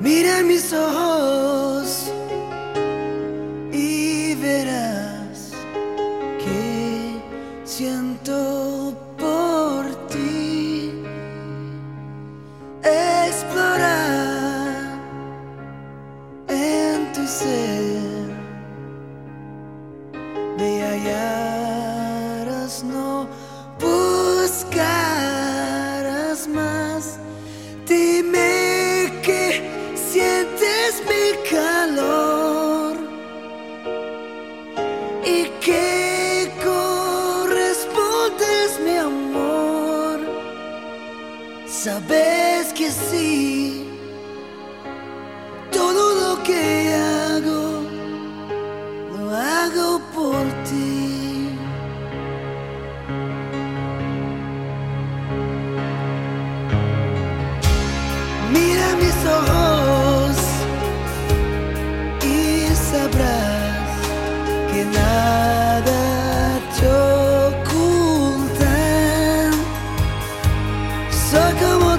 Mira mis ojos no buscarás más. Dime que sientes mi calor y que correspondes mi amor. Sabes que sí, todo lo que Soy como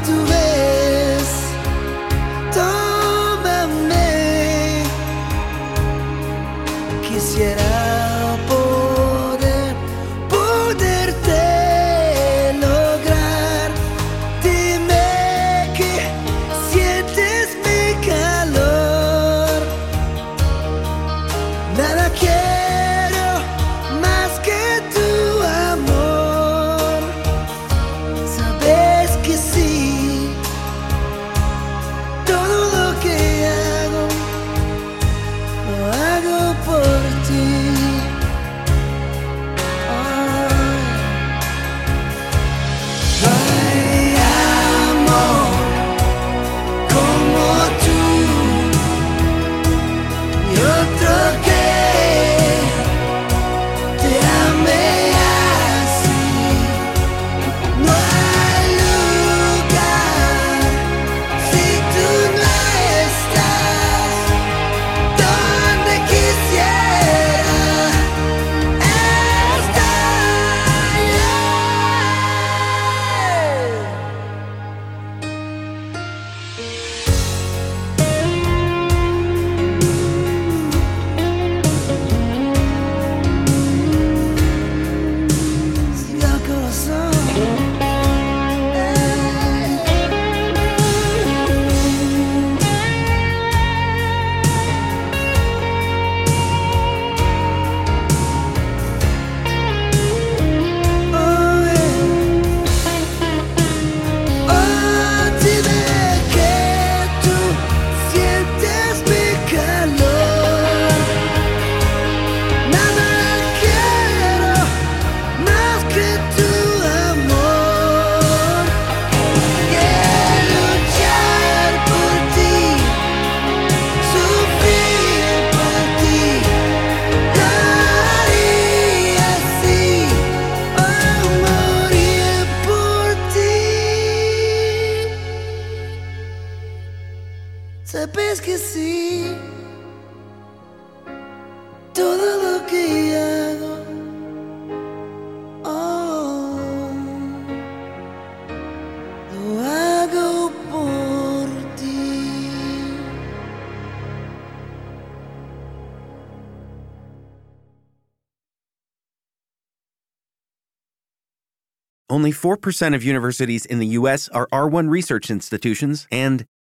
Sabes que sí. Todo lo que hago, oh, lo hago por ti. Only 4% of universities in the U.S. are R1 research institutions, and